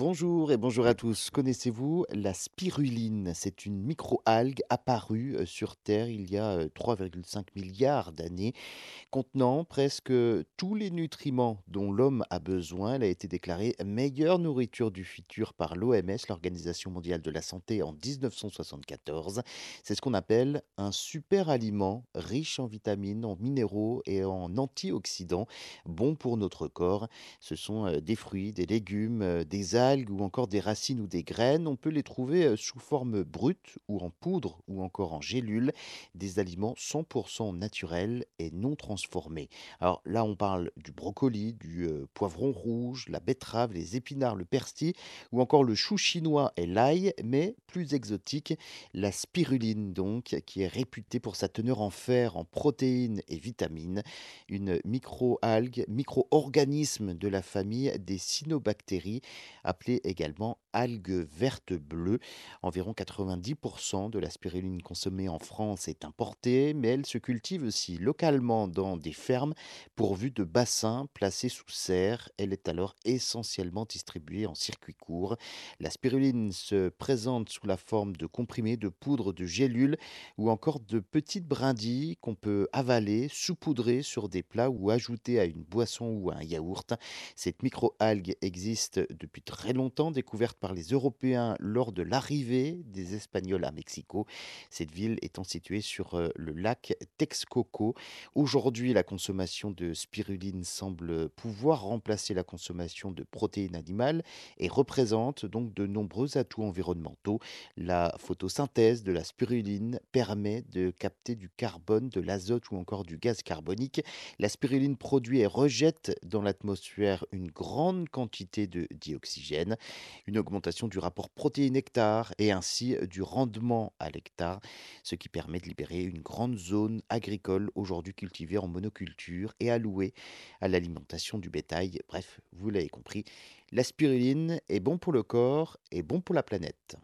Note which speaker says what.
Speaker 1: Bonjour et bonjour à tous. Connaissez-vous la spiruline? C'est une microalgue apparue euh, sur Terre il y a euh, 3,5 milliards d'années, contenant presque tous les nutriments dont l'homme a besoin. Elle a été déclarée meilleure nourriture du futur par l'OMS, l'Organisation mondiale de la santé, en 1974. C'est ce qu'on appelle un super aliment riche en vitamines, en minéraux et en antioxydants, bon pour notre corps. Ce sont euh, des fruits, des légumes, euh, des algues ou encore des racines ou des graines. On peut les trouver sous forme brute ou en poudre ou encore en gélule. Des aliments 100% naturels et non transformés. Alors là, on parle du brocoli, du poivron rouge, la betterave, les épinards, le persil ou encore le chou chinois et l'ail, mais plus exotique, la spiruline donc, qui est réputée pour sa teneur en fer, en protéines et vitamines une microalgue, micro-organisme de la famille des cyanobactéries, appelée également algue verte bleue. Environ 90% de la spiruline consommée en France est importée, mais elle se cultive aussi localement dans des fermes pourvues de bassins placés sous serre. Elle est alors essentiellement distribuée en circuit court. La spiruline se présente sous la forme de comprimés, de poudre, de gélules ou encore de petites brindilles qu'on peut avaler, saupoudrer sur des plats ou ajouter à une boisson ou à un yaourt. Cette microalgue existe depuis très longtemps, découverte par les Européens lors de l'arrivée des Espagnols à Mexico, cette ville étant située sur euh, le lac Texcoco. Aujourd'hui, la consommation de spiruline semble pouvoir remplacer la consommation de protéines animales et représente donc de nombreux atouts environnementaux. La photosynthèse de la spiruline permet de capter du carbone, de l'azote ou encore du gaz carbonique. La spiruline produit et rejette dans l'atmosphère une grande quantité de dioxygène, une du rapport protéine-hectare et ainsi du rendement à l'hectare, ce qui permet de libérer une grande zone agricole aujourd'hui cultivée en monoculture et allouée à l'alimentation du bétail. Bref, vous l'avez compris, la spiruline est bon pour le corps et bon pour la planète.